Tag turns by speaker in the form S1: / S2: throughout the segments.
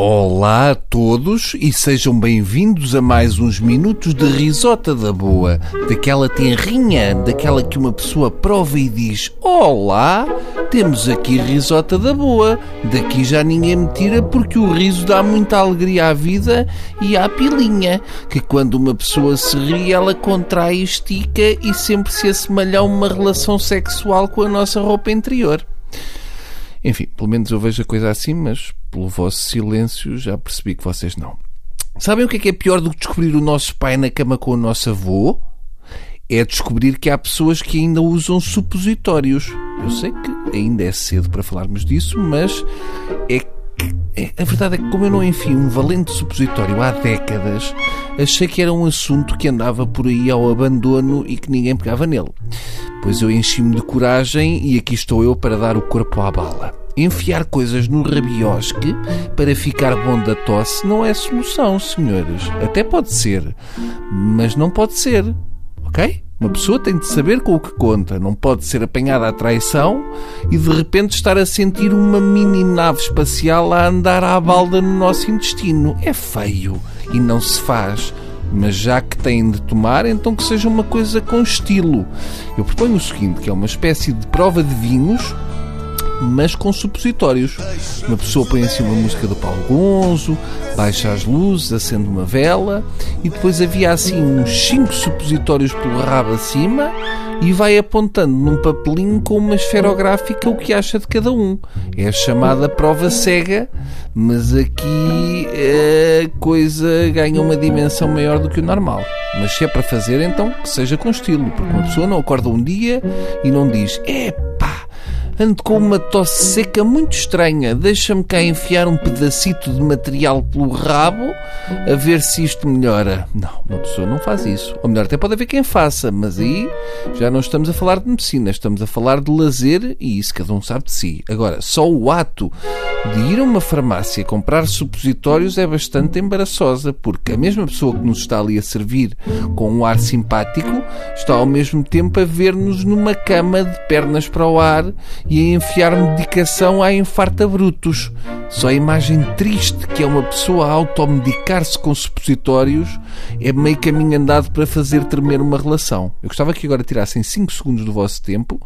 S1: Olá a todos e sejam bem-vindos a mais uns minutos de risota da boa, daquela tenrinha, daquela que uma pessoa prova e diz: Olá, temos aqui risota da boa. Daqui já ninguém me tira porque o riso dá muita alegria à vida e à pilinha, que quando uma pessoa se ri, ela contrai, estica e sempre se assemelha a uma relação sexual com a nossa roupa interior. Enfim, pelo menos eu vejo a coisa assim, mas pelo vosso silêncio já percebi que vocês não. Sabem o que é que é pior do que descobrir o nosso pai na cama com o nosso avô? É descobrir que há pessoas que ainda usam supositórios. Eu sei que ainda é cedo para falarmos disso, mas é que é, a verdade é que, como eu não enfio um valente supositório há décadas, achei que era um assunto que andava por aí ao abandono e que ninguém pegava nele. Pois eu enchi-me de coragem e aqui estou eu para dar o corpo à bala. Enfiar coisas no rabiosque para ficar bom da tosse não é solução, senhores. Até pode ser, mas não pode ser. Ok? Uma pessoa tem de saber com o que conta, não pode ser apanhada à traição e de repente estar a sentir uma mini nave espacial a andar à balda no nosso intestino. É feio e não se faz. Mas já que têm de tomar, então que seja uma coisa com estilo. Eu proponho o seguinte, que é uma espécie de prova de vinhos mas com supositórios. Uma pessoa põe assim uma música do Paulo Gonzo, baixa as luzes, acende uma vela e depois havia assim uns 5 supositórios pelo rabo acima e vai apontando num papelinho com uma esferográfica o que acha de cada um. É a chamada prova cega, mas aqui a coisa ganha uma dimensão maior do que o normal. Mas se é para fazer, então que seja com estilo, porque uma pessoa não acorda um dia e não diz: epá, Ando com uma tosse seca muito estranha. Deixa-me cá enfiar um pedacito de material pelo rabo a ver se isto melhora. Não, uma pessoa não faz isso. Ou melhor, até pode haver quem faça, mas aí já não estamos a falar de medicina, estamos a falar de lazer e isso cada um sabe de si. Agora, só o ato de ir a uma farmácia comprar supositórios é bastante embaraçosa, porque a mesma pessoa que nos está ali a servir com um ar simpático está ao mesmo tempo a ver-nos numa cama de pernas para o ar e a enfiar medicação à infarta brutos. Só a imagem triste que é uma pessoa a automedicar-se com supositórios é meio caminho andado para fazer tremer uma relação. Eu gostava que agora tirassem 5 segundos do vosso tempo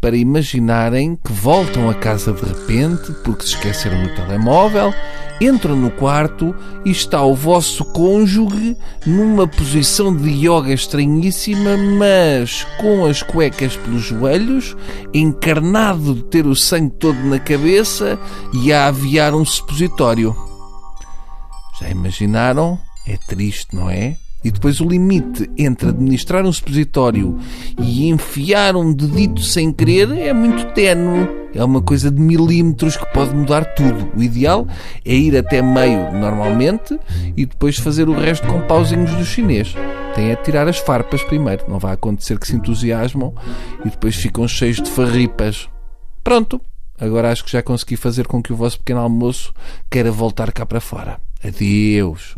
S1: para imaginarem que voltam a casa de repente porque se esqueceram do telemóvel, entram no quarto e está o vosso cônjuge numa posição de yoga estranhíssima, mas com as cuecas pelos joelhos, encarnado de ter o sangue todo na cabeça e a aviar um supositório. Já imaginaram? É triste, não é? E depois o limite entre administrar um supositório e enfiar um dedito sem querer é muito ténue. É uma coisa de milímetros que pode mudar tudo. O ideal é ir até meio normalmente e depois fazer o resto com pauzinhos do chinês. Tem é tirar as farpas primeiro. Não vai acontecer que se entusiasmam e depois ficam cheios de farripas. Pronto. Agora acho que já consegui fazer com que o vosso pequeno almoço queira voltar cá para fora. Adeus.